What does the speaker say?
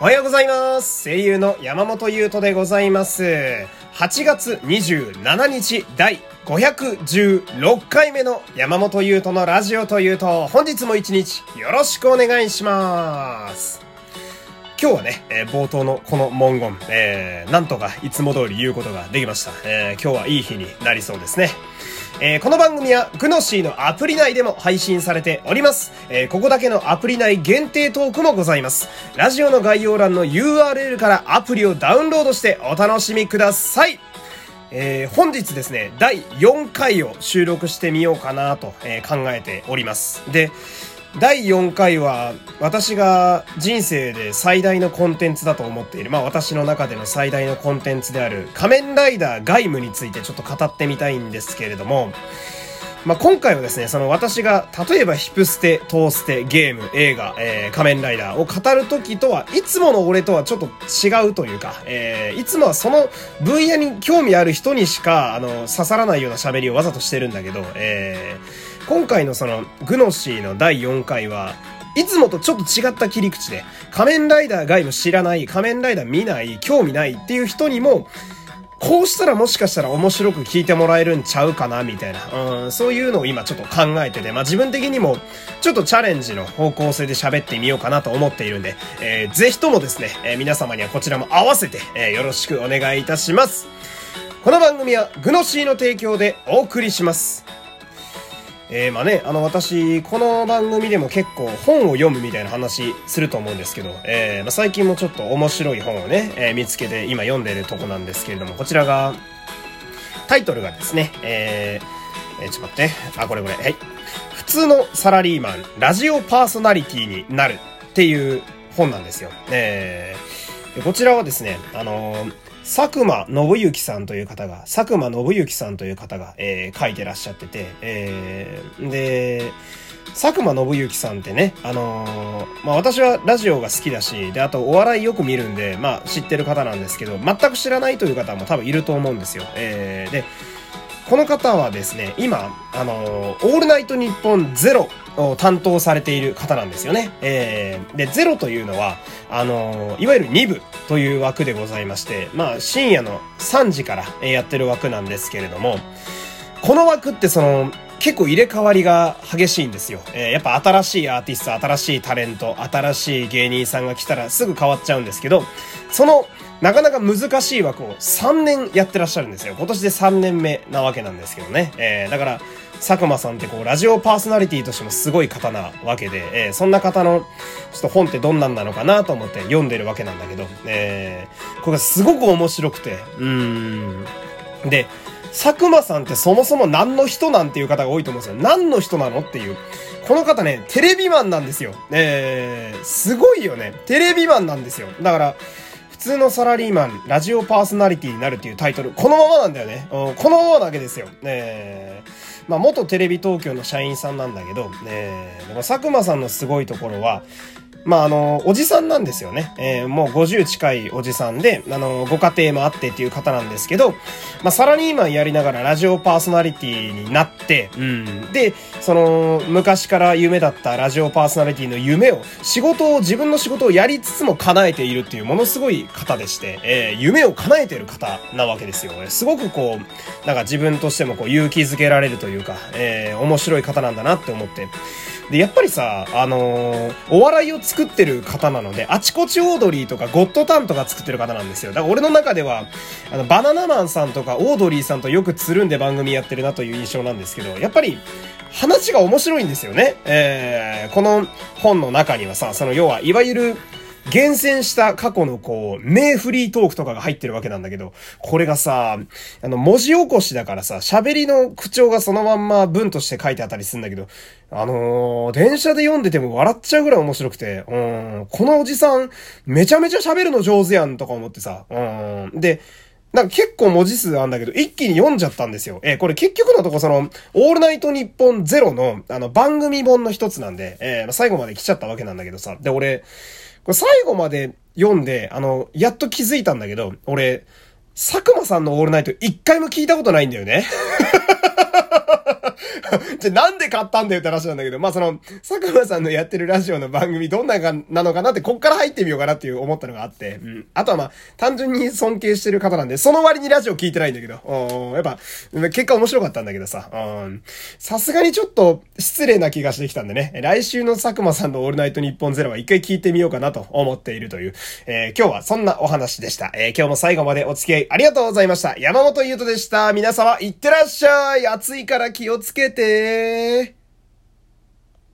おはようございます。声優の山本優斗でございます。8月27日第516回目の山本優斗のラジオというと、本日も一日よろしくお願いします。今日はね、えー冒頭のこの文言、えーなんとかいつも通り言うことができました。えー今日はいい日になりそうですね。えーこの番組はグノシーのアプリ内でも配信されております。えーここだけのアプリ内限定トークもございます。ラジオの概要欄の URL からアプリをダウンロードしてお楽しみください。えー本日ですね、第4回を収録してみようかなと、え考えております。で、第4回は私が人生で最大のコンテンツだと思っている、まあ私の中での最大のコンテンツである。仮面ライダーガイムについてちょっと語ってみたいんですけれども、まあ、今回はですね、その私が、例えばヒプステ、トーステ、ゲーム、映画、えー、仮面ライダーを語るときとは、いつもの俺とはちょっと違うというか、えー、いつもはその分野に興味ある人にしか、あの、刺さらないような喋りをわざとしてるんだけど、えー、今回のその、グノシーの第4回は、いつもとちょっと違った切り口で、仮面ライダーガイム知らない、仮面ライダー見ない、興味ないっていう人にも、こうしたらもしかしたら面白く聞いてもらえるんちゃうかなみたいな、うん、そういうのを今ちょっと考えてて、まあ自分的にもちょっとチャレンジの方向性で喋ってみようかなと思っているんで、えーぜひともですね、えー皆様にはこちらも合わせて、えーよろしくお願いいたします。この番組はグノシーの提供でお送りします。えー、まあね、あの私、この番組でも結構本を読むみたいな話すると思うんですけど、えーまあ、最近もちょっと面白い本をね、えー見つけて今読んでるとこなんですけれども、こちらが、タイトルがですね、えー、えーちょっと待って、あ、これこれ、はい。普通のサラリーマン、ラジオパーソナリティになるっていう本なんですよ。えー、でこちらはですね、あのー佐久間信之さんという方が、佐久間信之さんという方が、えー書いてらっしゃってて、えーで、佐久間信之さんってね、あのーまあ、私はラジオが好きだし、で、あとお笑いよく見るんで、まあ、知ってる方なんですけど、全く知らないという方も多分いると思うんですよ。えーで、この方はですね、今、あのーオールナイトニッポンゼロを担当されている方なんですよね。えーで、ゼロというのは、あのーいわゆる2部という枠でございまして、まあ、深夜の3時からやってる枠なんですけれども、この枠ってその、結構入れ替わりが激しいんですよ。えーやっぱ新しいアーティスト、新しいタレント、新しい芸人さんが来たらすぐ変わっちゃうんですけど、その、なかなか難しい枠を3年やってらっしゃるんですよ。今年で3年目なわけなんですけどね。えーだから、佐久間さんってこう、ラジオパーソナリティとしてもすごい方なわけで、えーそんな方の、ちょっと本ってどんなんなのかなと思って読んでるわけなんだけど、えーこれがすごく面白くて、うん。で、佐久間さんってそもそも何の人なんていう方が多いと思うんですよ。何の人なのっていう。この方ね、テレビマンなんですよ。えー、すごいよね。テレビマンなんですよ。だから、通のサラリーマン、ラジオパーソナリティになるっていうタイトル、このままなんだよね。このままだけですよ。えー、まあ、元テレビ東京の社員さんなんだけど、えー、でも佐久間さんのすごいところは、まあ、あの、おじさんなんですよね。えーもう50近いおじさんで、あの、ご家庭もあってっていう方なんですけど、まあ、サラリーマンやりながらラジオパーソナリティになって、うん。で、その、昔から夢だったラジオパーソナリティの夢を、仕事を、自分の仕事をやりつつも叶えているっていうものすごい方でして、えー夢を叶えてる方なわけですよ。すごくこう、なんか自分としてもこう勇気づけられるというか、えー面白い方なんだなって思って。で、やっぱりさ、あのーお笑いを作ってる方なので、あちこちオードリーとかゴッドタンとか作ってる方なんですよ。だから俺の中では、あの、バナナマンさんとかオードリーさんとよくつるんで番組やってるなという印象なんですけど、やっぱり、話が面白いんですよね。えー、この本の中にはさ、その要は、いわゆる、厳選した過去のこう、名フリートークとかが入ってるわけなんだけど、これがさ、あの、文字起こしだからさ、喋りの口調がそのまんま文として書いてあったりするんだけど、あのー電車で読んでても笑っちゃうぐらい面白くて、うん、このおじさん、めちゃめちゃ喋るの上手やんとか思ってさ、うん、で、なんか結構文字数あんだけど、一気に読んじゃったんですよ。えーこれ結局のとこその、オールナイトニッポンゼロの、あの、番組本の一つなんで、えー最後まで来ちゃったわけなんだけどさ。で、俺、これ最後まで読んで、あの、やっと気づいたんだけど、俺、佐久間さんのオールナイト一回も聞いたことないんだよね。じゃ、なんで買ったんだよって話なんだけど、まあその、佐久間さんのやってるラジオの番組どんなかなのかなって、こっから入ってみようかなっていう思ったのがあって、うん。あとはまあ、単純に尊敬してる方なんで、その割にラジオ聞いてないんだけど、うん、やっぱ、結果面白かったんだけどさ、うん。さすがにちょっと失礼な気がしてきたんでね、来週の佐久間さんのオールナイトニッポンゼロは一回聞いてみようかなと思っているという、えー、今日はそんなお話でした。えー、今日も最後までお付き合いありがとうございました。山本優斗でした。皆様、いってらっしゃい。暑いから気をつけて